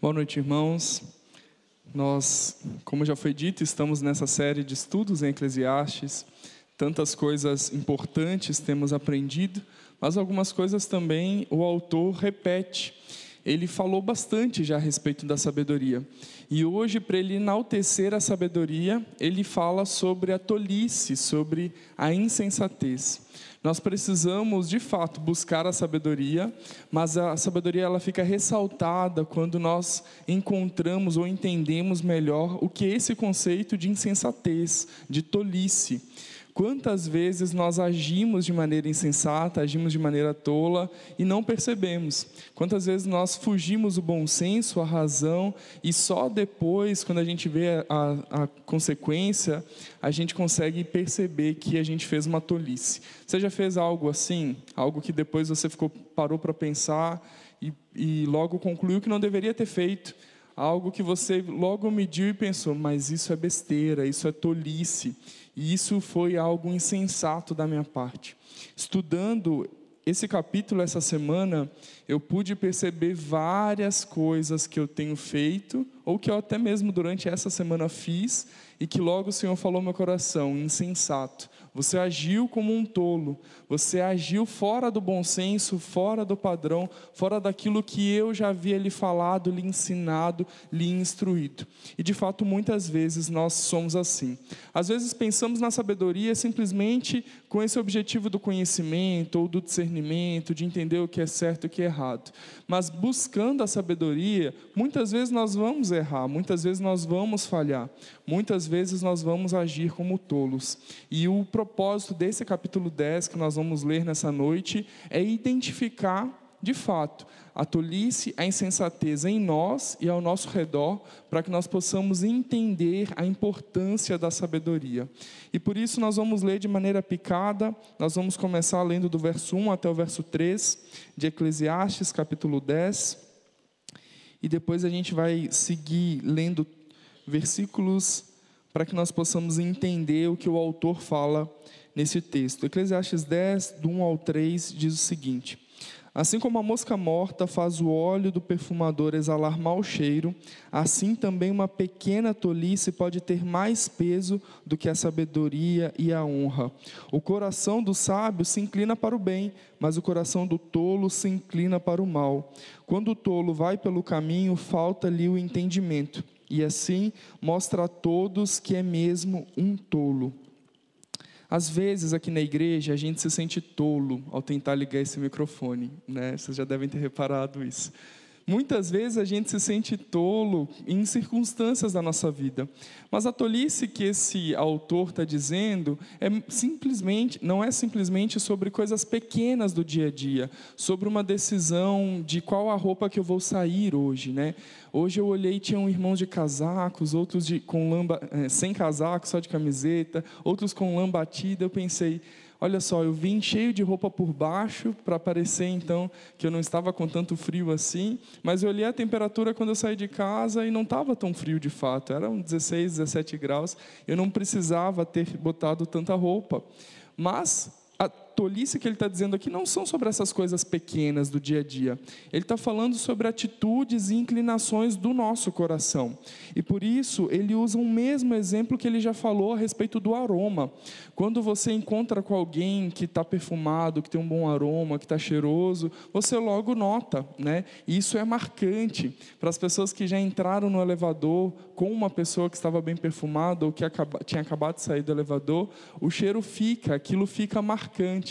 Boa noite, irmãos. Nós, como já foi dito, estamos nessa série de estudos em Eclesiastes. Tantas coisas importantes temos aprendido, mas algumas coisas também o autor repete. Ele falou bastante já a respeito da sabedoria. E hoje, para ele enaltecer a sabedoria, ele fala sobre a tolice, sobre a insensatez. Nós precisamos, de fato, buscar a sabedoria, mas a sabedoria ela fica ressaltada quando nós encontramos ou entendemos melhor o que é esse conceito de insensatez, de tolice. Quantas vezes nós agimos de maneira insensata, agimos de maneira tola e não percebemos? Quantas vezes nós fugimos o bom senso, a razão e só depois, quando a gente vê a, a consequência, a gente consegue perceber que a gente fez uma tolice? Você já fez algo assim? Algo que depois você ficou, parou para pensar e, e logo concluiu que não deveria ter feito? algo que você logo mediu e pensou, mas isso é besteira, isso é tolice. E isso foi algo insensato da minha parte. Estudando esse capítulo essa semana, eu pude perceber várias coisas que eu tenho feito, ou que eu até mesmo durante essa semana fiz, e que logo o Senhor falou no meu coração: insensato. Você agiu como um tolo, você agiu fora do bom senso, fora do padrão, fora daquilo que eu já havia lhe falado, lhe ensinado, lhe instruído. E de fato, muitas vezes nós somos assim. Às vezes pensamos na sabedoria simplesmente com esse objetivo do conhecimento ou do discernimento, de entender o que é certo e o que é errado. Mas buscando a sabedoria, muitas vezes nós vamos errar, muitas vezes nós vamos falhar, muitas vezes nós vamos agir como tolos. E o propósito desse capítulo 10 que nós vamos ler nessa noite é identificar de fato, a tolice, a insensatez em nós e ao nosso redor, para que nós possamos entender a importância da sabedoria. E por isso nós vamos ler de maneira picada, nós vamos começar lendo do verso 1 até o verso 3 de Eclesiastes, capítulo 10. E depois a gente vai seguir lendo versículos para que nós possamos entender o que o autor fala nesse texto. Eclesiastes 10, do 1 ao 3, diz o seguinte: Assim como a mosca morta faz o óleo do perfumador exalar mau cheiro, assim também uma pequena tolice pode ter mais peso do que a sabedoria e a honra. O coração do sábio se inclina para o bem, mas o coração do tolo se inclina para o mal. Quando o tolo vai pelo caminho, falta-lhe o entendimento, e assim mostra a todos que é mesmo um tolo. Às vezes, aqui na igreja, a gente se sente tolo ao tentar ligar esse microfone, né? Vocês já devem ter reparado isso. Muitas vezes a gente se sente tolo em circunstâncias da nossa vida. Mas a tolice que esse autor está dizendo é simplesmente, não é simplesmente sobre coisas pequenas do dia a dia, sobre uma decisão de qual a roupa que eu vou sair hoje, né? Hoje eu olhei tinham irmãos de casacos, outros de, com lamba, é, sem casaco, só de camiseta, outros com lã batida. Eu pensei, Olha só, eu vim cheio de roupa por baixo para parecer então que eu não estava com tanto frio assim, mas eu olhei a temperatura quando eu saí de casa e não estava tão frio de fato, eram 16, 17 graus, eu não precisava ter botado tanta roupa. Mas tolice que ele está dizendo aqui não são sobre essas coisas pequenas do dia a dia. Ele está falando sobre atitudes e inclinações do nosso coração. E por isso ele usa o mesmo exemplo que ele já falou a respeito do aroma. Quando você encontra com alguém que está perfumado, que tem um bom aroma, que está cheiroso, você logo nota, né? E isso é marcante para as pessoas que já entraram no elevador com uma pessoa que estava bem perfumada ou que tinha acabado de sair do elevador, o cheiro fica, aquilo fica marcante.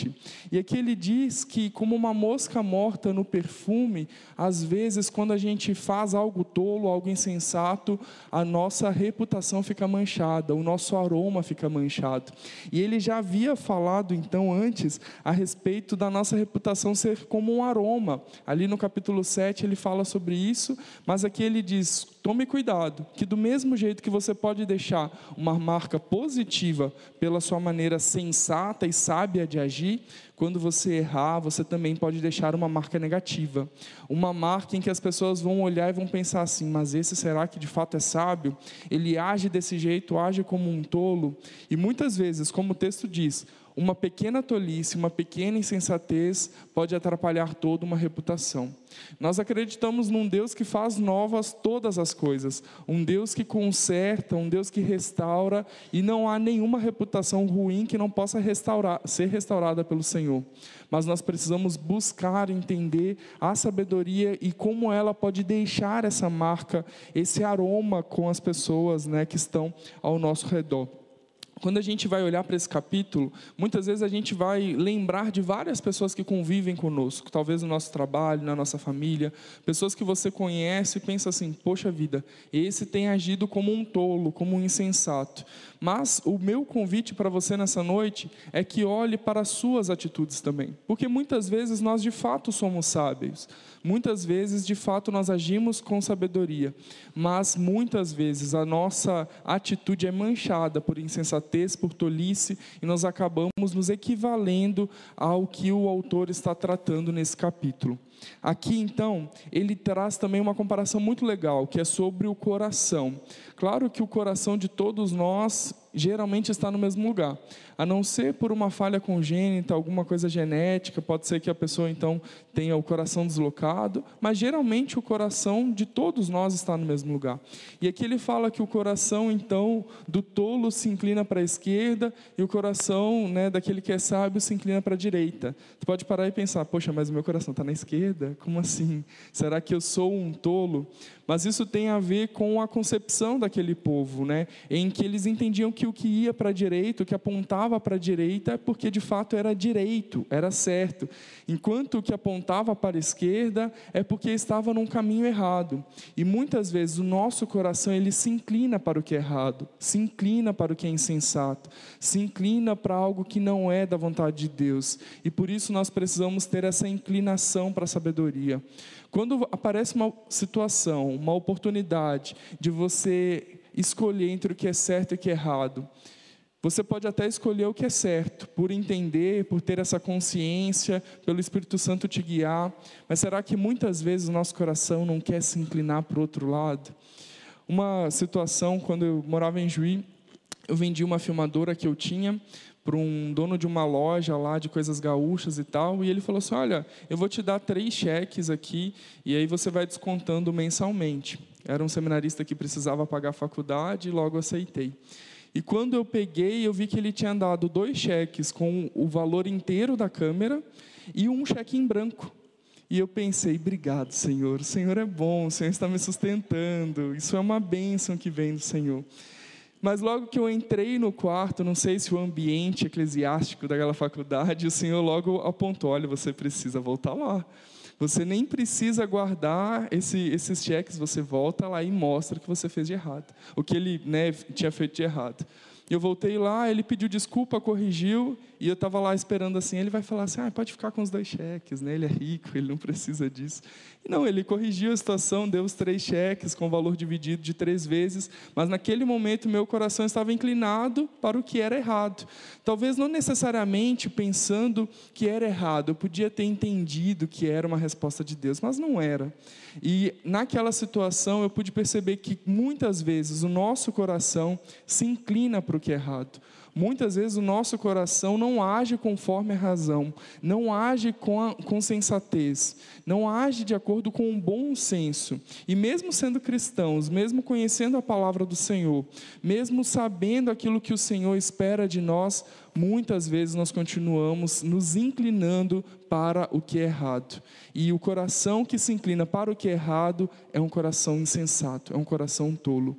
E aqui ele diz que, como uma mosca morta no perfume, às vezes, quando a gente faz algo tolo, algo insensato, a nossa reputação fica manchada, o nosso aroma fica manchado. E ele já havia falado, então, antes, a respeito da nossa reputação ser como um aroma. Ali no capítulo 7 ele fala sobre isso, mas aqui ele diz: tome cuidado, que do mesmo jeito que você pode deixar uma marca positiva pela sua maneira sensata e sábia de agir, quando você errar, você também pode deixar uma marca negativa. Uma marca em que as pessoas vão olhar e vão pensar assim: mas esse será que de fato é sábio? Ele age desse jeito, age como um tolo. E muitas vezes, como o texto diz, uma pequena tolice, uma pequena insensatez pode atrapalhar toda uma reputação. Nós acreditamos num Deus que faz novas todas as coisas, um Deus que conserta, um Deus que restaura, e não há nenhuma reputação ruim que não possa restaurar, ser restaurada pelo Senhor. Mas nós precisamos buscar entender a sabedoria e como ela pode deixar essa marca, esse aroma com as pessoas né, que estão ao nosso redor quando a gente vai olhar para esse capítulo, muitas vezes a gente vai lembrar de várias pessoas que convivem conosco, talvez no nosso trabalho, na nossa família, pessoas que você conhece e pensa assim: poxa vida, esse tem agido como um tolo, como um insensato. Mas o meu convite para você nessa noite é que olhe para as suas atitudes também, porque muitas vezes nós de fato somos sábios, muitas vezes de fato nós agimos com sabedoria, mas muitas vezes a nossa atitude é manchada por insensatez, por tolice, e nós acabamos nos equivalendo ao que o autor está tratando nesse capítulo. Aqui, então, ele traz também uma comparação muito legal, que é sobre o coração. Claro que o coração de todos nós geralmente está no mesmo lugar, a não ser por uma falha congênita, alguma coisa genética, pode ser que a pessoa então tenha o coração deslocado, mas geralmente o coração de todos nós está no mesmo lugar. E aqui ele fala que o coração então do tolo se inclina para a esquerda e o coração né, daquele que é sábio se inclina para a direita. Você pode parar e pensar, poxa, mas o meu coração está na esquerda? Como assim? Será que eu sou um tolo? Mas isso tem a ver com a concepção daquele povo, né? em que eles entendiam que o que ia para a direita, o que apontava para a direita, é porque de fato era direito, era certo, enquanto o que apontava para a esquerda é porque estava num caminho errado. E muitas vezes o nosso coração ele se inclina para o que é errado, se inclina para o que é insensato, se inclina para algo que não é da vontade de Deus. E por isso nós precisamos ter essa inclinação para a sabedoria. Quando aparece uma situação, uma oportunidade de você escolher entre o que é certo e o que é errado, você pode até escolher o que é certo, por entender, por ter essa consciência, pelo Espírito Santo te guiar, mas será que muitas vezes o nosso coração não quer se inclinar para o outro lado? Uma situação, quando eu morava em Juí, eu vendi uma filmadora que eu tinha para um dono de uma loja lá de coisas gaúchas e tal, e ele falou assim: Olha, eu vou te dar três cheques aqui, e aí você vai descontando mensalmente. Era um seminarista que precisava pagar a faculdade e logo aceitei. E quando eu peguei, eu vi que ele tinha dado dois cheques com o valor inteiro da câmera e um cheque em branco. E eu pensei, obrigado, Senhor. O Senhor é bom, o Senhor está me sustentando. Isso é uma bênção que vem do Senhor. Mas logo que eu entrei no quarto, não sei se o ambiente eclesiástico daquela faculdade, o Senhor logo apontou: olha, você precisa voltar lá. Você nem precisa guardar esse, esses cheques, você volta lá e mostra o que você fez de errado, o que ele né, tinha feito de errado. Eu voltei lá, ele pediu desculpa, corrigiu, e eu estava lá esperando assim. Ele vai falar assim: ah, pode ficar com os dois cheques, né? ele é rico, ele não precisa disso. E não, ele corrigiu a situação, deu os três cheques com valor dividido de três vezes, mas naquele momento meu coração estava inclinado para o que era errado. Talvez não necessariamente pensando que era errado, eu podia ter entendido que era uma resposta de Deus, mas não era. E naquela situação eu pude perceber que muitas vezes o nosso coração se inclina para o que é errado. Muitas vezes o nosso coração não age conforme a razão, não age com, a, com sensatez, não age de acordo com um bom senso. E mesmo sendo cristãos, mesmo conhecendo a palavra do Senhor, mesmo sabendo aquilo que o Senhor espera de nós, muitas vezes nós continuamos nos inclinando para o que é errado. E o coração que se inclina para o que é errado é um coração insensato, é um coração tolo.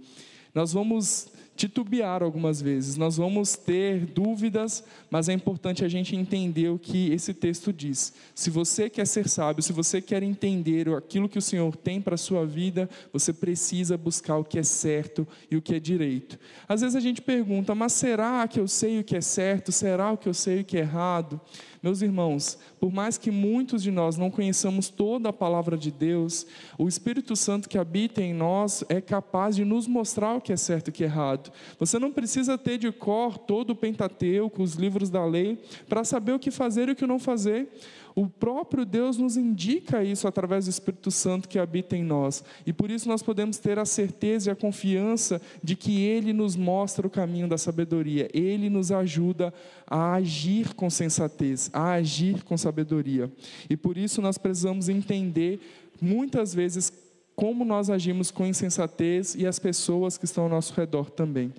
Nós vamos titubear algumas vezes, nós vamos ter dúvidas, mas é importante a gente entender o que esse texto diz. Se você quer ser sábio, se você quer entender aquilo que o Senhor tem para a sua vida, você precisa buscar o que é certo e o que é direito. Às vezes a gente pergunta, mas será que eu sei o que é certo? Será que eu sei o que é errado? Meus irmãos, por mais que muitos de nós não conheçamos toda a palavra de Deus, o Espírito Santo que habita em nós é capaz de nos mostrar o que é certo e o que é errado. Você não precisa ter de cor todo o Pentateuco, os livros da lei, para saber o que fazer e o que não fazer. O próprio Deus nos indica isso através do Espírito Santo que habita em nós. E por isso nós podemos ter a certeza e a confiança de que Ele nos mostra o caminho da sabedoria. Ele nos ajuda a agir com sensatez, a agir com sabedoria. E por isso nós precisamos entender muitas vezes como nós agimos com insensatez e as pessoas que estão ao nosso redor também.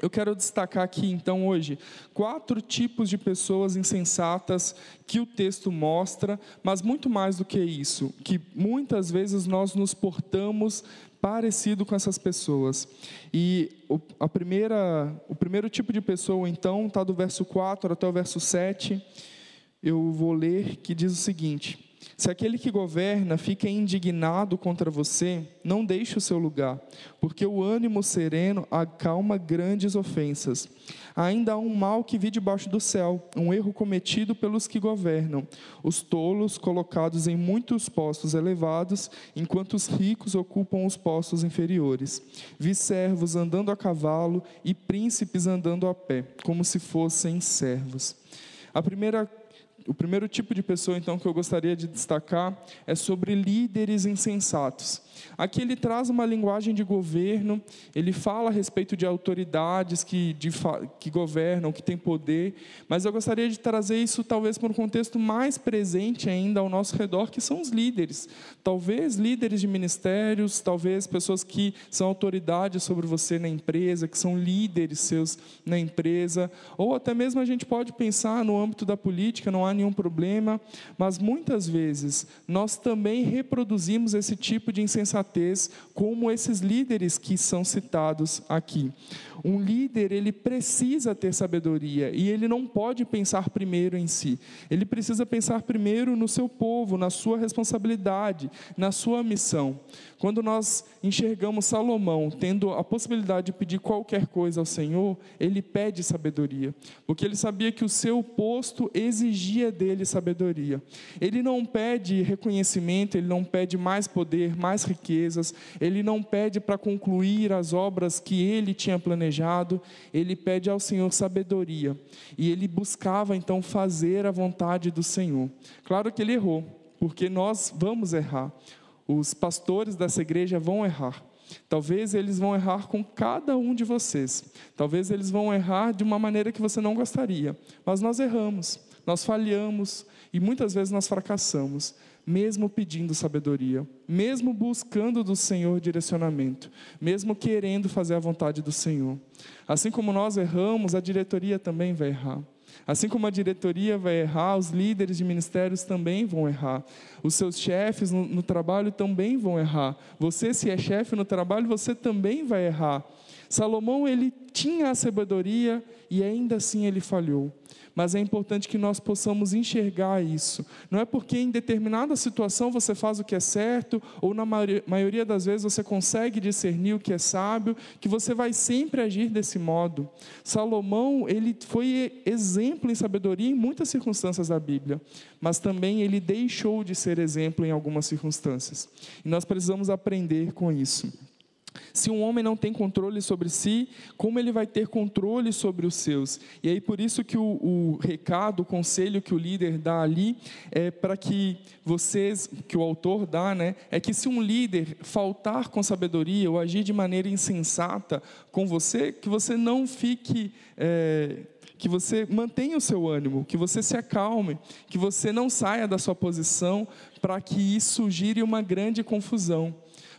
Eu quero destacar aqui, então, hoje, quatro tipos de pessoas insensatas que o texto mostra, mas muito mais do que isso, que muitas vezes nós nos portamos parecido com essas pessoas. E o, a primeira, o primeiro tipo de pessoa, então, está do verso 4 até o verso 7. Eu vou ler que diz o seguinte. Se aquele que governa fica indignado contra você, não deixe o seu lugar, porque o ânimo sereno acalma grandes ofensas. Ainda há um mal que vi debaixo do céu, um erro cometido pelos que governam, os tolos colocados em muitos postos elevados, enquanto os ricos ocupam os postos inferiores. Vi servos andando a cavalo e príncipes andando a pé, como se fossem servos. A primeira o primeiro tipo de pessoa, então, que eu gostaria de destacar é sobre líderes insensatos. Aqui ele traz uma linguagem de governo, ele fala a respeito de autoridades que, de, que governam, que têm poder, mas eu gostaria de trazer isso talvez para um contexto mais presente ainda ao nosso redor, que são os líderes. Talvez líderes de ministérios, talvez pessoas que são autoridades sobre você na empresa, que são líderes seus na empresa, ou até mesmo a gente pode pensar no âmbito da política, não há nenhum problema, mas muitas vezes nós também reproduzimos esse tipo de insensatez como esses líderes que são citados aqui. Um líder, ele precisa ter sabedoria e ele não pode pensar primeiro em si. Ele precisa pensar primeiro no seu povo, na sua responsabilidade, na sua missão. Quando nós enxergamos Salomão tendo a possibilidade de pedir qualquer coisa ao Senhor, ele pede sabedoria, porque ele sabia que o seu posto exigia dele sabedoria. Ele não pede reconhecimento, ele não pede mais poder, mais riquezas, ele não pede para concluir as obras que ele tinha planejado, ele pede ao Senhor sabedoria. E ele buscava então fazer a vontade do Senhor. Claro que ele errou, porque nós vamos errar os pastores dessa igreja vão errar. Talvez eles vão errar com cada um de vocês. Talvez eles vão errar de uma maneira que você não gostaria. Mas nós erramos, nós falhamos e muitas vezes nós fracassamos, mesmo pedindo sabedoria, mesmo buscando do Senhor direcionamento, mesmo querendo fazer a vontade do Senhor. Assim como nós erramos, a diretoria também vai errar. Assim como a diretoria vai errar, os líderes de ministérios também vão errar. Os seus chefes no, no trabalho também vão errar. Você, se é chefe no trabalho, você também vai errar. Salomão, ele tinha a sabedoria e ainda assim ele falhou mas é importante que nós possamos enxergar isso. Não é porque em determinada situação você faz o que é certo, ou na maioria das vezes você consegue discernir o que é sábio, que você vai sempre agir desse modo. Salomão, ele foi exemplo em sabedoria em muitas circunstâncias da Bíblia, mas também ele deixou de ser exemplo em algumas circunstâncias. E nós precisamos aprender com isso. Se um homem não tem controle sobre si, como ele vai ter controle sobre os seus? E aí por isso que o, o recado, o conselho que o líder dá ali é para que vocês, que o autor dá, né, é que se um líder faltar com sabedoria ou agir de maneira insensata com você, que você não fique é, que você mantenha o seu ânimo, que você se acalme, que você não saia da sua posição para que isso gire uma grande confusão.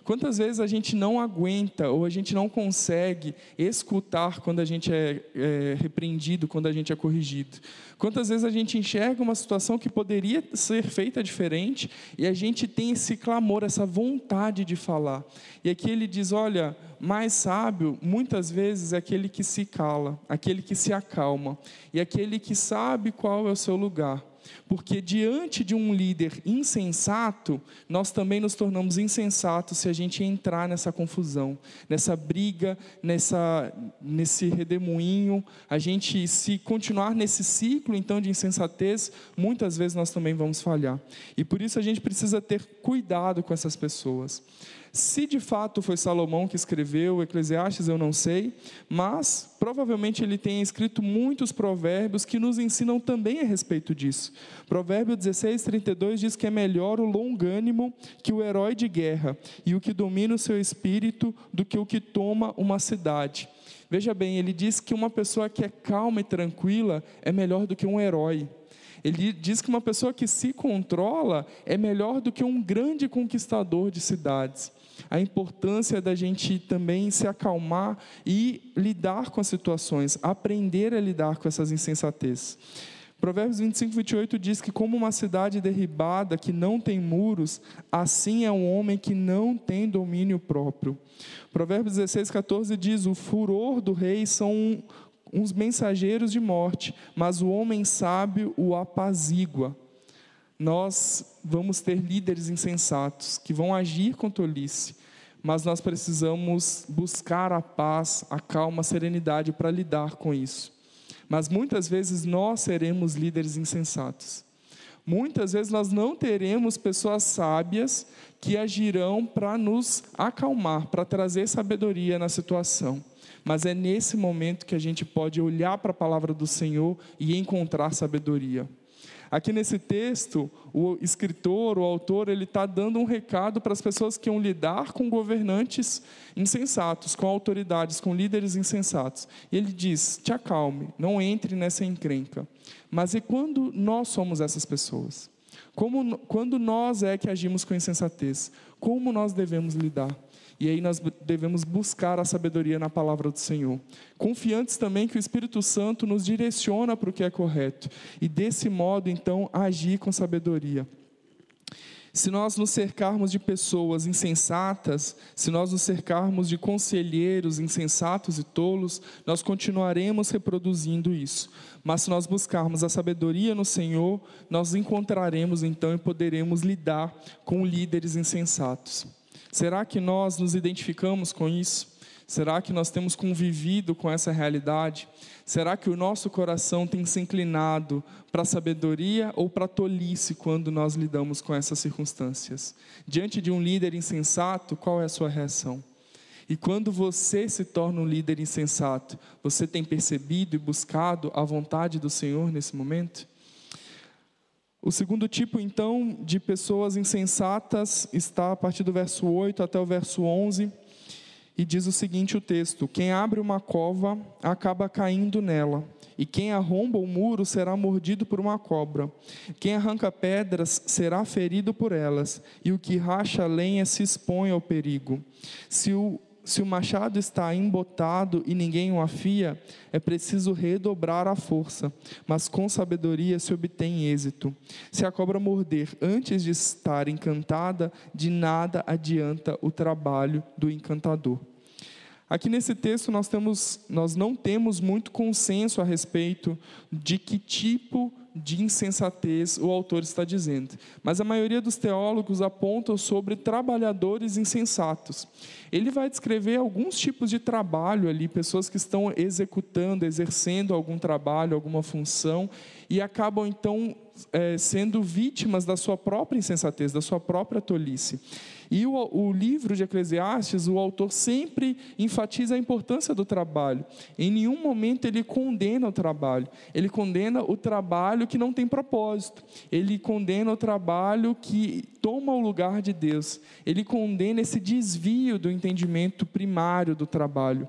Quantas vezes a gente não aguenta ou a gente não consegue escutar quando a gente é, é repreendido, quando a gente é corrigido? Quantas vezes a gente enxerga uma situação que poderia ser feita diferente e a gente tem esse clamor, essa vontade de falar? E aqui ele diz: olha, mais sábio muitas vezes é aquele que se cala, aquele que se acalma e aquele que sabe qual é o seu lugar. Porque diante de um líder insensato, nós também nos tornamos insensatos se a gente entrar nessa confusão, nessa briga, nessa, nesse redemoinho. A gente, se continuar nesse ciclo então de insensatez, muitas vezes nós também vamos falhar. E por isso a gente precisa ter cuidado com essas pessoas. Se de fato foi Salomão que escreveu Eclesiastes, eu não sei, mas provavelmente ele tem escrito muitos provérbios que nos ensinam também a respeito disso. Provérbio 16, 32 diz que é melhor o longânimo que o herói de guerra, e o que domina o seu espírito do que o que toma uma cidade. Veja bem, ele diz que uma pessoa que é calma e tranquila é melhor do que um herói. Ele diz que uma pessoa que se controla é melhor do que um grande conquistador de cidades. A importância da gente também se acalmar e lidar com as situações, aprender a lidar com essas insensatezes. Provérbios 25, 28 diz que, como uma cidade derribada que não tem muros, assim é um homem que não tem domínio próprio. Provérbios 16, 14 diz: O furor do rei são uns mensageiros de morte, mas o homem sábio o apazigua. Nós vamos ter líderes insensatos que vão agir com tolice, mas nós precisamos buscar a paz, a calma, a serenidade para lidar com isso. Mas muitas vezes nós seremos líderes insensatos. Muitas vezes nós não teremos pessoas sábias que agirão para nos acalmar, para trazer sabedoria na situação. Mas é nesse momento que a gente pode olhar para a palavra do Senhor e encontrar sabedoria. Aqui nesse texto, o escritor, o autor, ele está dando um recado para as pessoas que vão lidar com governantes insensatos, com autoridades, com líderes insensatos. Ele diz: te acalme, não entre nessa encrenca. Mas e quando nós somos essas pessoas? Como, quando nós é que agimos com insensatez? Como nós devemos lidar? E aí nós devemos buscar a sabedoria na palavra do Senhor. Confiantes também que o Espírito Santo nos direciona para o que é correto. E desse modo, então, agir com sabedoria. Se nós nos cercarmos de pessoas insensatas, se nós nos cercarmos de conselheiros insensatos e tolos, nós continuaremos reproduzindo isso. Mas se nós buscarmos a sabedoria no Senhor, nós encontraremos então e poderemos lidar com líderes insensatos. Será que nós nos identificamos com isso? Será que nós temos convivido com essa realidade? Será que o nosso coração tem se inclinado para a sabedoria ou para a tolice quando nós lidamos com essas circunstâncias? Diante de um líder insensato, qual é a sua reação? E quando você se torna um líder insensato, você tem percebido e buscado a vontade do Senhor nesse momento? O segundo tipo, então, de pessoas insensatas está a partir do verso 8 até o verso 11, e diz o seguinte: o texto: Quem abre uma cova acaba caindo nela, e quem arromba o muro será mordido por uma cobra. Quem arranca pedras será ferido por elas, e o que racha lenha se expõe ao perigo. Se o se o machado está embotado e ninguém o afia, é preciso redobrar a força, mas com sabedoria se obtém êxito. Se a cobra morder antes de estar encantada, de nada adianta o trabalho do encantador. Aqui nesse texto nós, temos, nós não temos muito consenso a respeito de que tipo de insensatez o autor está dizendo. Mas a maioria dos teólogos apontam sobre trabalhadores insensatos. Ele vai descrever alguns tipos de trabalho ali, pessoas que estão executando, exercendo algum trabalho, alguma função, e acabam então é, sendo vítimas da sua própria insensatez, da sua própria tolice. E o, o, livro de Eclesiastes, o autor sempre enfatiza a importância do trabalho. Em nenhum momento ele condena o trabalho. Ele condena o trabalho que não tem propósito. Ele condena o trabalho que toma o lugar de Deus. Ele condena esse desvio do entendimento primário do trabalho.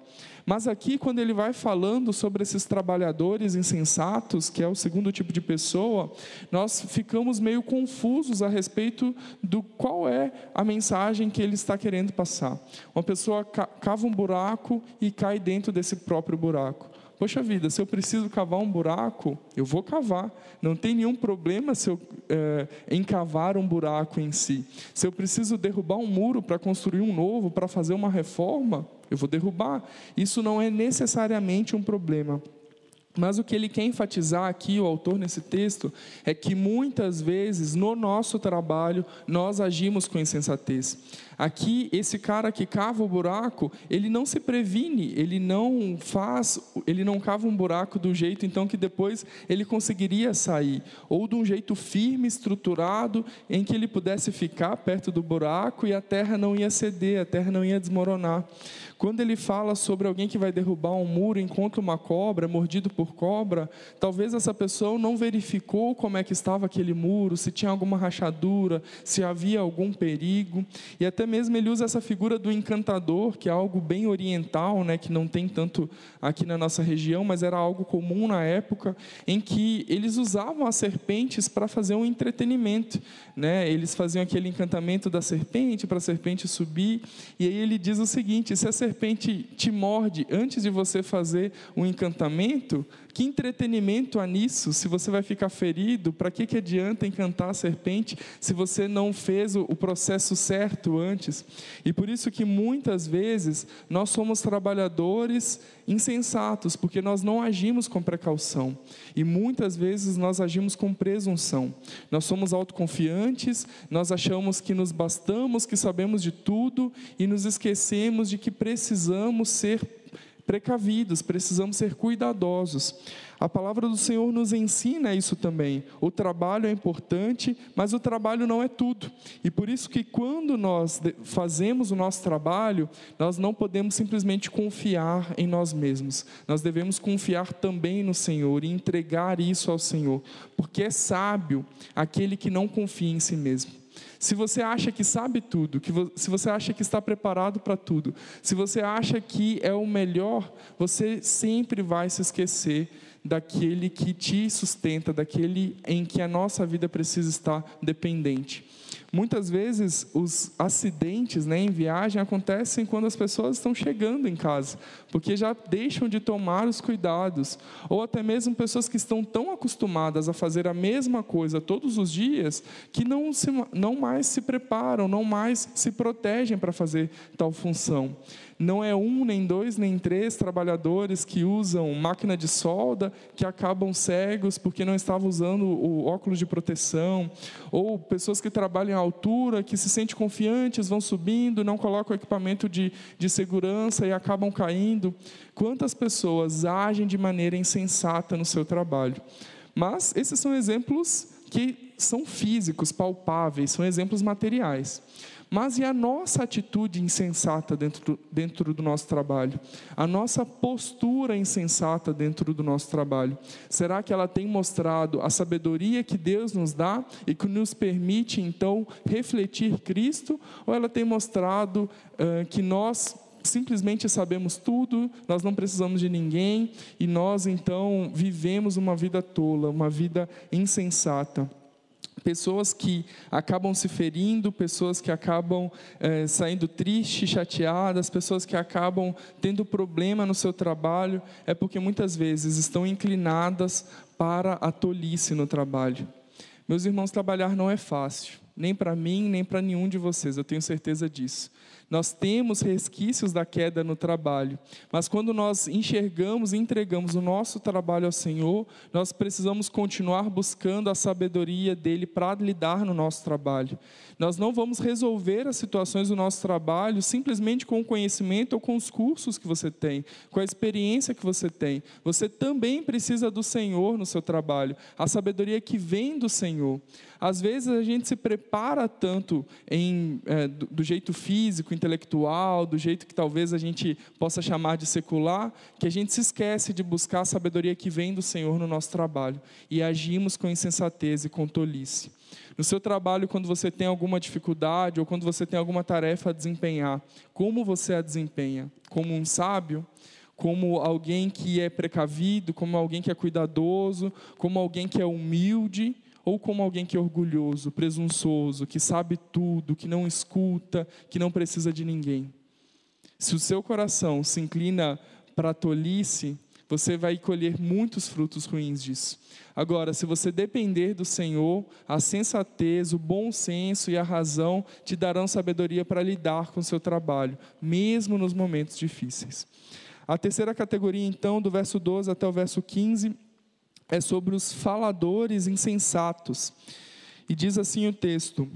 Mas aqui, quando ele vai falando sobre esses trabalhadores insensatos, que é o segundo tipo de pessoa, nós ficamos meio confusos a respeito do qual é a mensagem que ele está querendo passar. Uma pessoa cava um buraco e cai dentro desse próprio buraco. Poxa vida, se eu preciso cavar um buraco, eu vou cavar. Não tem nenhum problema se eu é, encavar um buraco em si. Se eu preciso derrubar um muro para construir um novo, para fazer uma reforma, eu vou derrubar. Isso não é necessariamente um problema. Mas o que ele quer enfatizar aqui, o autor nesse texto, é que muitas vezes no nosso trabalho nós agimos com insensatez. Aqui, esse cara que cava o buraco, ele não se previne, ele não faz, ele não cava um buraco do jeito então que depois ele conseguiria sair, ou de um jeito firme, estruturado, em que ele pudesse ficar perto do buraco e a terra não ia ceder, a terra não ia desmoronar. Quando ele fala sobre alguém que vai derrubar um muro, encontra uma cobra, mordido por cobra, talvez essa pessoa não verificou como é que estava aquele muro, se tinha alguma rachadura, se havia algum perigo. E até mesmo ele usa essa figura do encantador, que é algo bem oriental, né, que não tem tanto aqui na nossa região, mas era algo comum na época, em que eles usavam as serpentes para fazer um entretenimento. Né? Eles faziam aquele encantamento da serpente para a serpente subir. E aí ele diz o seguinte: se a serpente te morde antes de você fazer o um encantamento, que entretenimento há nisso? Se você vai ficar ferido, para que, que adianta encantar a serpente se você não fez o processo certo antes? E por isso que muitas vezes nós somos trabalhadores insensatos, porque nós não agimos com precaução. E muitas vezes nós agimos com presunção. Nós somos autoconfiantes, nós achamos que nos bastamos, que sabemos de tudo e nos esquecemos de que precisamos ser precavidos, precisamos ser cuidadosos. A palavra do Senhor nos ensina isso também. O trabalho é importante, mas o trabalho não é tudo. E por isso que quando nós fazemos o nosso trabalho, nós não podemos simplesmente confiar em nós mesmos. Nós devemos confiar também no Senhor e entregar isso ao Senhor, porque é sábio aquele que não confia em si mesmo. Se você acha que sabe tudo, que vo se você acha que está preparado para tudo, se você acha que é o melhor, você sempre vai se esquecer daquele que te sustenta, daquele em que a nossa vida precisa estar dependente. Muitas vezes os acidentes né, em viagem acontecem quando as pessoas estão chegando em casa, porque já deixam de tomar os cuidados, ou até mesmo pessoas que estão tão acostumadas a fazer a mesma coisa todos os dias que não, se, não mais se preparam, não mais se protegem para fazer tal função. Não é um, nem dois, nem três trabalhadores que usam máquina de solda que acabam cegos porque não estavam usando o óculos de proteção, ou pessoas que trabalham à altura, que se sentem confiantes, vão subindo, não colocam equipamento de, de segurança e acabam caindo. Quantas pessoas agem de maneira insensata no seu trabalho? Mas esses são exemplos que são físicos, palpáveis, são exemplos materiais. Mas e a nossa atitude insensata dentro, dentro do nosso trabalho? A nossa postura insensata dentro do nosso trabalho? Será que ela tem mostrado a sabedoria que Deus nos dá e que nos permite, então, refletir Cristo? Ou ela tem mostrado uh, que nós simplesmente sabemos tudo, nós não precisamos de ninguém e nós, então, vivemos uma vida tola, uma vida insensata? Pessoas que acabam se ferindo, pessoas que acabam é, saindo tristes, chateadas, pessoas que acabam tendo problema no seu trabalho, é porque muitas vezes estão inclinadas para a tolice no trabalho. Meus irmãos, trabalhar não é fácil, nem para mim, nem para nenhum de vocês, eu tenho certeza disso. Nós temos resquícios da queda no trabalho, mas quando nós enxergamos e entregamos o nosso trabalho ao Senhor, nós precisamos continuar buscando a sabedoria dele para lidar no nosso trabalho. Nós não vamos resolver as situações do nosso trabalho simplesmente com o conhecimento ou com os cursos que você tem, com a experiência que você tem. Você também precisa do Senhor no seu trabalho, a sabedoria que vem do Senhor. Às vezes a gente se prepara tanto em, é, do, do jeito físico, intelectual, do jeito que talvez a gente possa chamar de secular, que a gente se esquece de buscar a sabedoria que vem do Senhor no nosso trabalho e agimos com insensatez e com tolice. No seu trabalho, quando você tem alguma dificuldade ou quando você tem alguma tarefa a desempenhar, como você a desempenha? Como um sábio? Como alguém que é precavido? Como alguém que é cuidadoso? Como alguém que é humilde? Ou como alguém que é orgulhoso, presunçoso, que sabe tudo, que não escuta, que não precisa de ninguém. Se o seu coração se inclina para a tolice, você vai colher muitos frutos ruins disso. Agora, se você depender do Senhor, a sensatez, o bom senso e a razão te darão sabedoria para lidar com o seu trabalho, mesmo nos momentos difíceis. A terceira categoria, então, do verso 12 até o verso 15, é sobre os faladores insensatos. E diz assim o texto: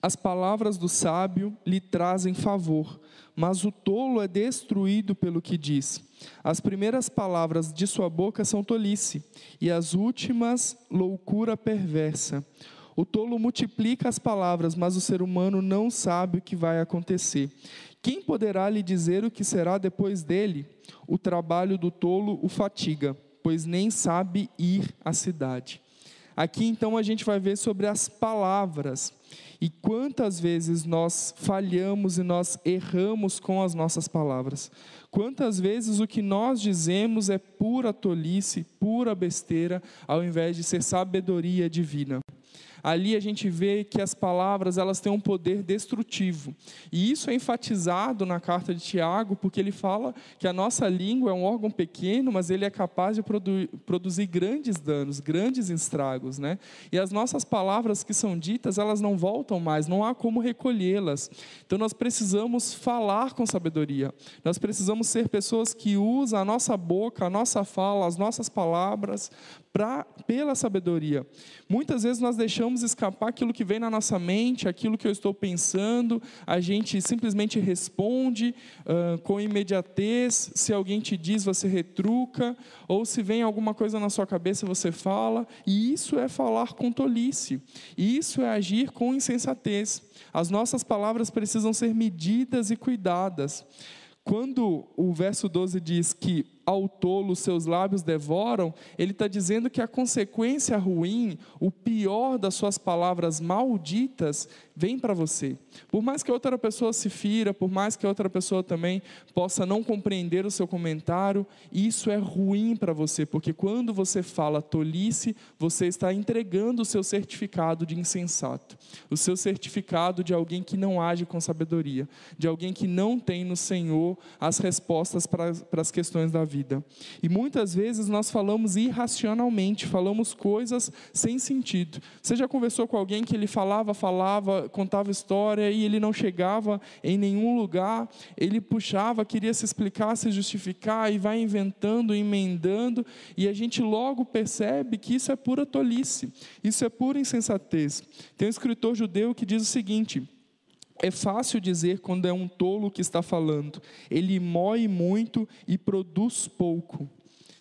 As palavras do sábio lhe trazem favor, mas o tolo é destruído pelo que diz. As primeiras palavras de sua boca são tolice, e as últimas, loucura perversa. O tolo multiplica as palavras, mas o ser humano não sabe o que vai acontecer. Quem poderá lhe dizer o que será depois dele? O trabalho do tolo o fatiga pois nem sabe ir à cidade. Aqui então a gente vai ver sobre as palavras e quantas vezes nós falhamos e nós erramos com as nossas palavras. Quantas vezes o que nós dizemos é pura tolice, pura besteira, ao invés de ser sabedoria divina ali a gente vê que as palavras elas têm um poder destrutivo. E isso é enfatizado na carta de Tiago, porque ele fala que a nossa língua é um órgão pequeno, mas ele é capaz de produ produzir grandes danos, grandes estragos, né? E as nossas palavras que são ditas, elas não voltam mais, não há como recolhê-las. Então nós precisamos falar com sabedoria. Nós precisamos ser pessoas que usam a nossa boca, a nossa fala, as nossas palavras pra, pela sabedoria. Muitas vezes nós deixamos escapar aquilo que vem na nossa mente, aquilo que eu estou pensando, a gente simplesmente responde uh, com imediatez. Se alguém te diz, você retruca, ou se vem alguma coisa na sua cabeça, você fala. E isso é falar com tolice, isso é agir com insensatez. As nossas palavras precisam ser medidas e cuidadas. Quando o verso 12 diz que ao tolo seus lábios devoram, ele está dizendo que a consequência ruim, o pior das suas palavras malditas, vem para você. Por mais que outra pessoa se fira, por mais que outra pessoa também possa não compreender o seu comentário, isso é ruim para você, porque quando você fala tolice, você está entregando o seu certificado de insensato, o seu certificado de alguém que não age com sabedoria, de alguém que não tem no Senhor as respostas para, as questões da vida vida. E muitas vezes nós falamos irracionalmente, falamos coisas sem sentido. Você já conversou com alguém que ele falava, falava, contava história e ele não chegava em nenhum lugar, ele puxava, queria se explicar, se justificar e vai inventando, emendando, e a gente logo percebe que isso é pura tolice, isso é pura insensatez. Tem um escritor judeu que diz o seguinte: é fácil dizer quando é um tolo que está falando. Ele moe muito e produz pouco.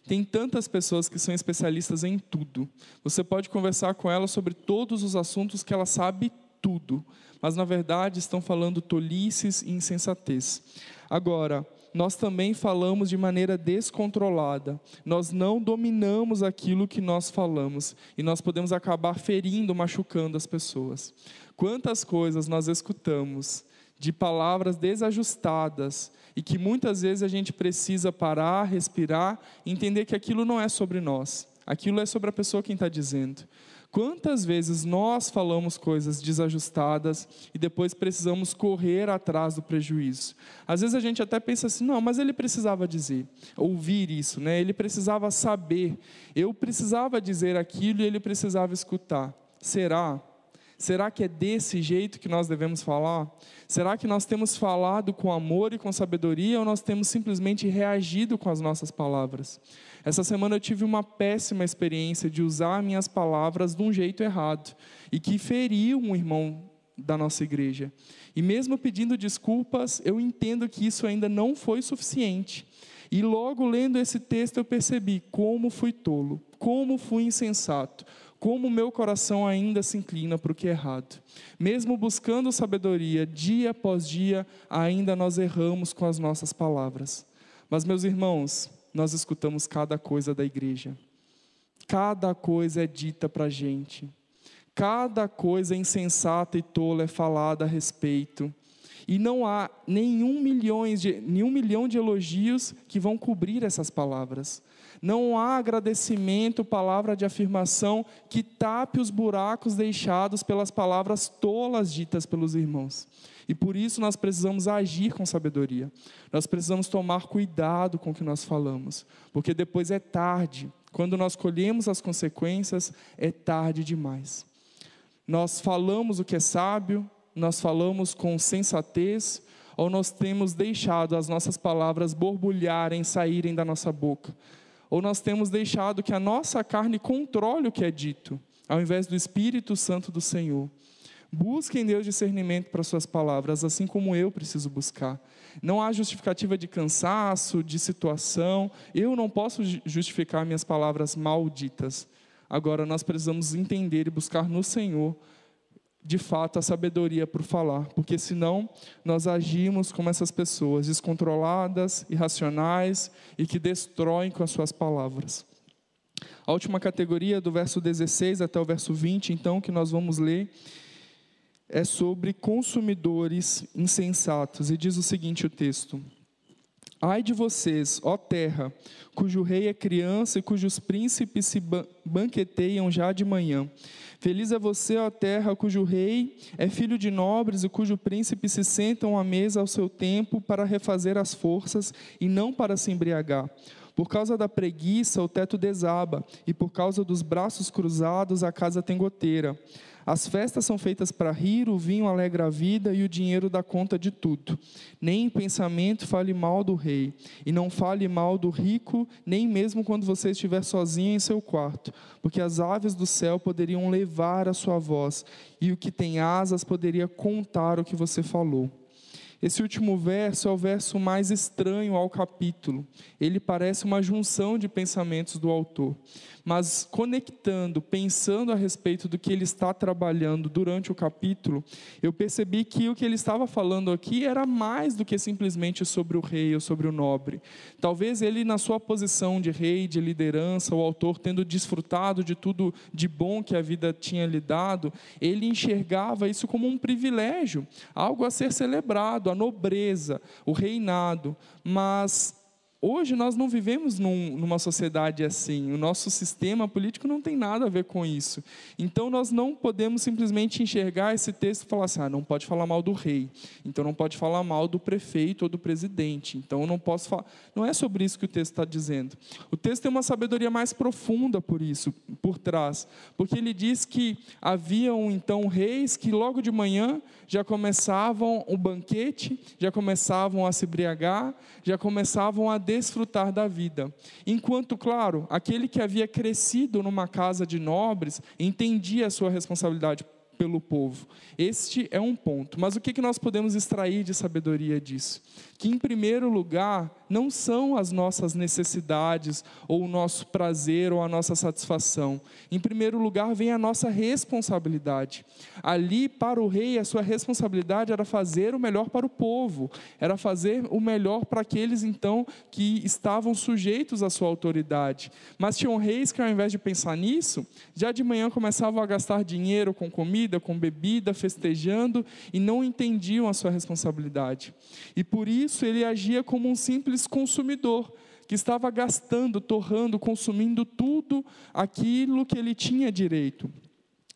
Tem tantas pessoas que são especialistas em tudo. Você pode conversar com elas sobre todos os assuntos que ela sabe tudo, mas na verdade estão falando tolices e insensatez. Agora, nós também falamos de maneira descontrolada. Nós não dominamos aquilo que nós falamos e nós podemos acabar ferindo, machucando as pessoas. Quantas coisas nós escutamos de palavras desajustadas e que muitas vezes a gente precisa parar, respirar, entender que aquilo não é sobre nós, aquilo é sobre a pessoa quem está dizendo. Quantas vezes nós falamos coisas desajustadas e depois precisamos correr atrás do prejuízo? Às vezes a gente até pensa assim, não, mas ele precisava dizer, ouvir isso, né? Ele precisava saber. Eu precisava dizer aquilo e ele precisava escutar. Será? Será que é desse jeito que nós devemos falar? Será que nós temos falado com amor e com sabedoria ou nós temos simplesmente reagido com as nossas palavras? Essa semana eu tive uma péssima experiência de usar minhas palavras de um jeito errado e que feriu um irmão da nossa igreja. E mesmo pedindo desculpas, eu entendo que isso ainda não foi suficiente. E logo lendo esse texto eu percebi como fui tolo, como fui insensato, como meu coração ainda se inclina para o que é errado. Mesmo buscando sabedoria, dia após dia, ainda nós erramos com as nossas palavras. Mas, meus irmãos, nós escutamos cada coisa da igreja. Cada coisa é dita para a gente. Cada coisa insensata e tola é falada a respeito. E não há nenhum, milhões de, nenhum milhão de elogios que vão cobrir essas palavras. Não há agradecimento, palavra de afirmação que tape os buracos deixados pelas palavras tolas ditas pelos irmãos. E por isso nós precisamos agir com sabedoria. Nós precisamos tomar cuidado com o que nós falamos, porque depois é tarde. Quando nós colhemos as consequências, é tarde demais. Nós falamos o que é sábio, nós falamos com sensatez, ou nós temos deixado as nossas palavras borbulharem, saírem da nossa boca, ou nós temos deixado que a nossa carne controle o que é dito, ao invés do Espírito Santo do Senhor. Busque em Deus discernimento para suas palavras, assim como eu preciso buscar. Não há justificativa de cansaço, de situação. Eu não posso justificar minhas palavras malditas. Agora nós precisamos entender e buscar no Senhor de fato a sabedoria por falar, porque senão nós agimos como essas pessoas descontroladas, irracionais e que destroem com as suas palavras. A última categoria, do verso 16 até o verso 20, então, que nós vamos ler, é sobre consumidores insensatos. E diz o seguinte: o texto. Ai de vocês, ó terra, cujo rei é criança e cujos príncipes se banqueteiam já de manhã. Feliz é você, ó terra, cujo rei é filho de nobres e cujo príncipe se sentam à mesa ao seu tempo para refazer as forças e não para se embriagar. Por causa da preguiça, o teto desaba, e por causa dos braços cruzados, a casa tem goteira. As festas são feitas para rir, o vinho alegra a vida e o dinheiro dá conta de tudo. Nem em pensamento fale mal do rei, e não fale mal do rico, nem mesmo quando você estiver sozinho em seu quarto, porque as aves do céu poderiam levar a sua voz, e o que tem asas poderia contar o que você falou. Esse último verso é o verso mais estranho ao capítulo. Ele parece uma junção de pensamentos do autor mas conectando, pensando a respeito do que ele está trabalhando durante o capítulo, eu percebi que o que ele estava falando aqui era mais do que simplesmente sobre o rei ou sobre o nobre. Talvez ele, na sua posição de rei, de liderança, o autor tendo desfrutado de tudo de bom que a vida tinha lhe dado, ele enxergava isso como um privilégio, algo a ser celebrado, a nobreza, o reinado, mas Hoje nós não vivemos num, numa sociedade assim. O nosso sistema político não tem nada a ver com isso. Então nós não podemos simplesmente enxergar esse texto e falar assim: ah, não pode falar mal do rei. Então não pode falar mal do prefeito ou do presidente. Então não posso falar. Não é sobre isso que o texto está dizendo. O texto tem uma sabedoria mais profunda por isso, por trás, porque ele diz que haviam então reis que logo de manhã já começavam o banquete, já começavam a se embriagar, já começavam a desfrutar da vida. Enquanto, claro, aquele que havia crescido numa casa de nobres entendia a sua responsabilidade pelo povo. Este é um ponto. Mas o que nós podemos extrair de sabedoria disso? Que, em primeiro lugar, não são as nossas necessidades, ou o nosso prazer, ou a nossa satisfação. Em primeiro lugar, vem a nossa responsabilidade. Ali, para o rei, a sua responsabilidade era fazer o melhor para o povo, era fazer o melhor para aqueles, então, que estavam sujeitos à sua autoridade. Mas tinham reis que, ao invés de pensar nisso, já de manhã começavam a gastar dinheiro com comida, comida, com bebida, festejando e não entendiam a sua responsabilidade. E por isso ele agia como um simples consumidor, que estava gastando, torrando, consumindo tudo aquilo que ele tinha direito.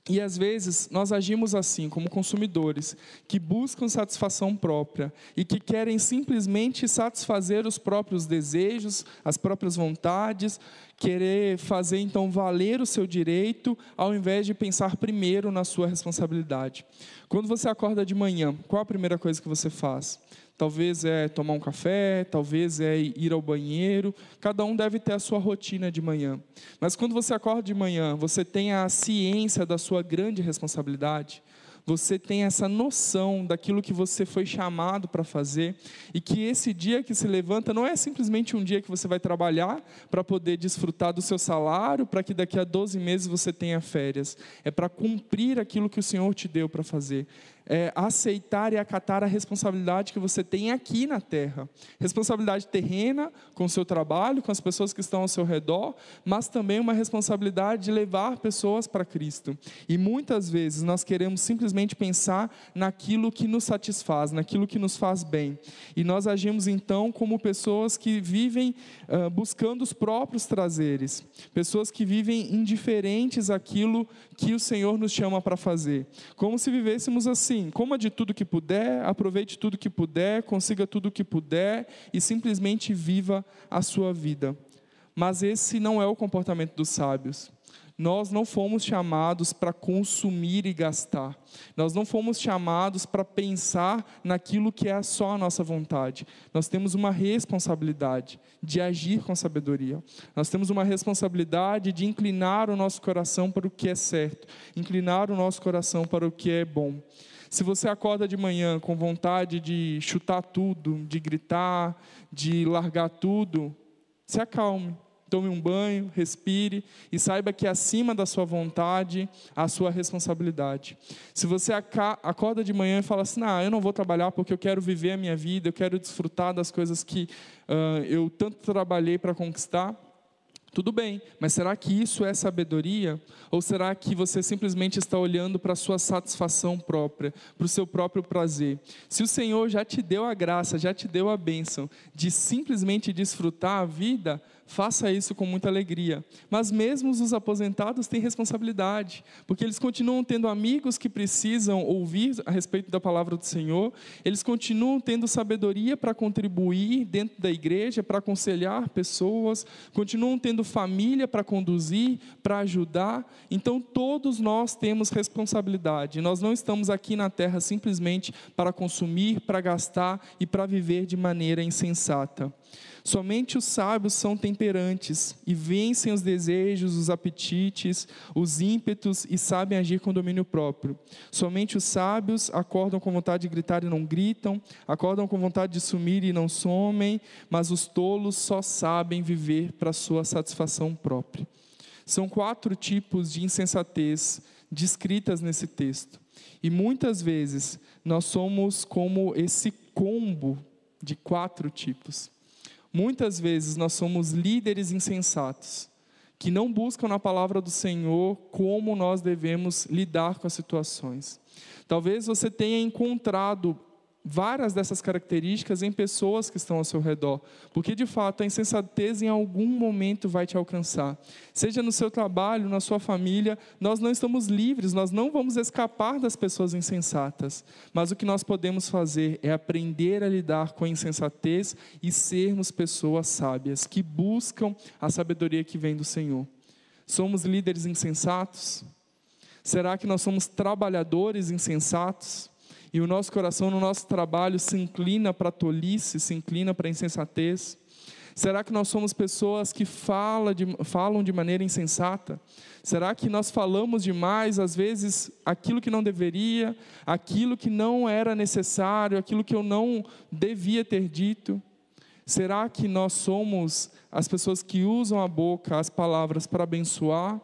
E às vezes nós agimos assim, como consumidores, que buscam satisfação própria e que querem simplesmente satisfazer os próprios desejos, as próprias vontades, querer fazer então valer o seu direito, ao invés de pensar primeiro na sua responsabilidade. Quando você acorda de manhã, qual a primeira coisa que você faz? Talvez é tomar um café, talvez é ir ao banheiro. Cada um deve ter a sua rotina de manhã. Mas quando você acorda de manhã, você tem a ciência da sua grande responsabilidade você tem essa noção daquilo que você foi chamado para fazer e que esse dia que se levanta não é simplesmente um dia que você vai trabalhar para poder desfrutar do seu salário, para que daqui a 12 meses você tenha férias. É para cumprir aquilo que o Senhor te deu para fazer é, aceitar e acatar a responsabilidade que você tem aqui na terra. Responsabilidade terrena, com o seu trabalho, com as pessoas que estão ao seu redor, mas também uma responsabilidade de levar pessoas para Cristo. E muitas vezes nós queremos simplesmente pensar naquilo que nos satisfaz, naquilo que nos faz bem. E nós agimos então como pessoas que vivem uh, buscando os próprios prazeres, pessoas que vivem indiferentes àquilo que o Senhor nos chama para fazer, como se vivêssemos assim assim: coma de tudo que puder, aproveite tudo que puder, consiga tudo que puder e simplesmente viva a sua vida. Mas esse não é o comportamento dos sábios. Nós não fomos chamados para consumir e gastar. Nós não fomos chamados para pensar naquilo que é só a nossa vontade. Nós temos uma responsabilidade de agir com sabedoria. Nós temos uma responsabilidade de inclinar o nosso coração para o que é certo, inclinar o nosso coração para o que é bom. Se você acorda de manhã com vontade de chutar tudo, de gritar, de largar tudo, se acalme, tome um banho, respire e saiba que acima da sua vontade a sua responsabilidade. Se você acorda de manhã e fala assim, não, eu não vou trabalhar porque eu quero viver a minha vida, eu quero desfrutar das coisas que uh, eu tanto trabalhei para conquistar, Tudo bem, mas será que isso é sabedoria? Ou será que você simplesmente está olhando para a sua satisfação própria, para o seu próprio prazer? Se o Senhor já te deu a graça, já te deu a bênção de simplesmente desfrutar a vida, faça isso com muita alegria. Mas mesmo os aposentados têm responsabilidade, porque eles continuam tendo amigos que precisam ouvir a respeito da palavra do Senhor, eles continuam tendo sabedoria para contribuir dentro da igreja, para aconselhar pessoas, continuam tendo família para conduzir, para ajudar. Então todos nós temos responsabilidade. Nós não estamos aqui na terra simplesmente para consumir, para gastar e para viver de maneira insensata. Somente os sábios são temperantes e vencem os desejos, os apetites, os ímpetos e sabem agir com domínio próprio. Somente os sábios acordam com vontade de gritar e não gritam, acordam com vontade de sumir e não somem, mas os tolos só sabem viver para sua satisfação própria. São quatro tipos de insensatez descritas nesse texto. E muitas vezes nós somos como esse combo de quatro tipos. Muitas vezes nós somos líderes insensatos, que não buscam na palavra do Senhor como nós devemos lidar com as situações. Talvez você tenha encontrado várias dessas características em pessoas que estão ao seu redor, porque de fato a insensatez em algum momento vai te alcançar. Seja no seu trabalho, na sua família, nós não estamos livres, nós não vamos escapar das pessoas insensatas, mas o que nós podemos fazer é aprender a lidar com a insensatez e sermos pessoas sábias que buscam a sabedoria que vem do Senhor. Somos líderes insensatos? Será que nós somos trabalhadores insensatos? E o nosso coração no nosso trabalho se inclina para a tolice, se inclina para a insensatez? Será que nós somos pessoas que fala de, falam de maneira insensata? Será que nós falamos demais, às vezes, aquilo que não deveria, aquilo que não era necessário, aquilo que eu não devia ter dito? Será que nós somos as pessoas que usam a boca, as palavras para abençoar?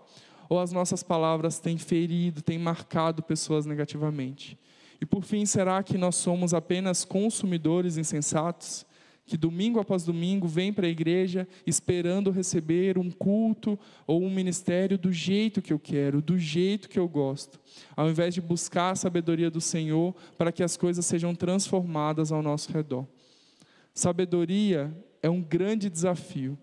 Ou as nossas palavras têm ferido, têm marcado pessoas negativamente? E por fim, será que nós somos apenas consumidores insensatos? Que domingo após domingo vem para a igreja esperando receber um culto ou um ministério do jeito que eu quero, do jeito que eu gosto, ao invés de buscar a sabedoria do Senhor para que as coisas sejam transformadas ao nosso redor. Sabedoria é um grande desafio,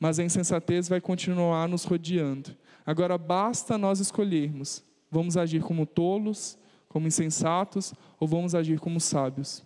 mas a insensatez vai continuar nos rodeando. Agora basta nós escolhermos: vamos agir como tolos como insensatos ou vamos agir como sábios?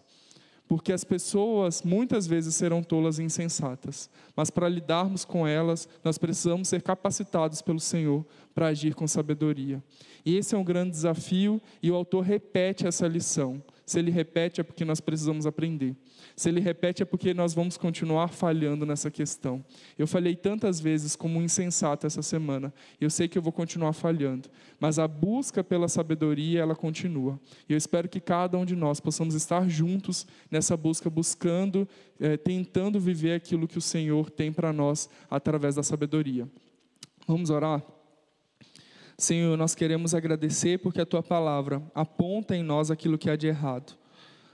Porque as pessoas muitas vezes serão tolas e insensatas, mas para lidarmos com elas, nós precisamos ser capacitados pelo Senhor para agir com sabedoria. E esse é um grande desafio e o autor repete essa lição. Se ele repete, é porque nós precisamos aprender. Se ele repete, é porque nós vamos continuar falhando nessa questão. Eu falhei tantas vezes como um insensato essa semana. Eu sei que eu vou continuar falhando. Mas a busca pela sabedoria, ela continua. E eu espero que cada um de nós possamos estar juntos nessa busca, buscando, é, tentando viver aquilo que o Senhor tem para nós através da sabedoria. Vamos orar? Senhor, nós queremos agradecer porque a tua palavra aponta em nós aquilo que há de errado.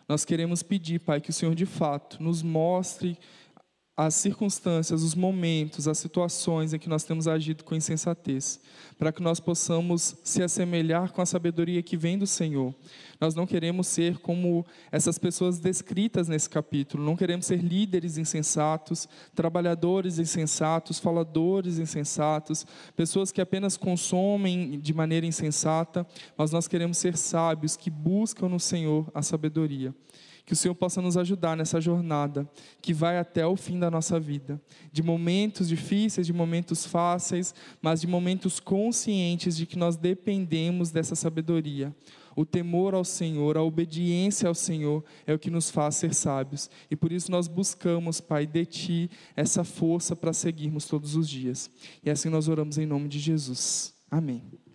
Nós queremos pedir, Pai, que o Senhor de fato nos mostre as circunstâncias, os momentos, as situações em que nós temos agido com insensatez, para que nós possamos se assemelhar com a sabedoria que vem do Senhor. Nós não queremos ser como essas pessoas descritas nesse capítulo, não queremos ser líderes insensatos, trabalhadores insensatos, faladores insensatos, pessoas que apenas consomem de maneira insensata, mas nós queremos ser sábios que buscam no Senhor a sabedoria. Que o Senhor possa nos ajudar nessa jornada que vai até o fim da nossa vida. De momentos difíceis, de momentos fáceis, mas de momentos conscientes de que nós dependemos dessa sabedoria. O temor ao Senhor, a obediência ao Senhor é o que nos faz ser sábios. E por isso nós buscamos, Pai, de Ti essa força para seguirmos todos os dias. E assim nós oramos em nome de Jesus. Amém.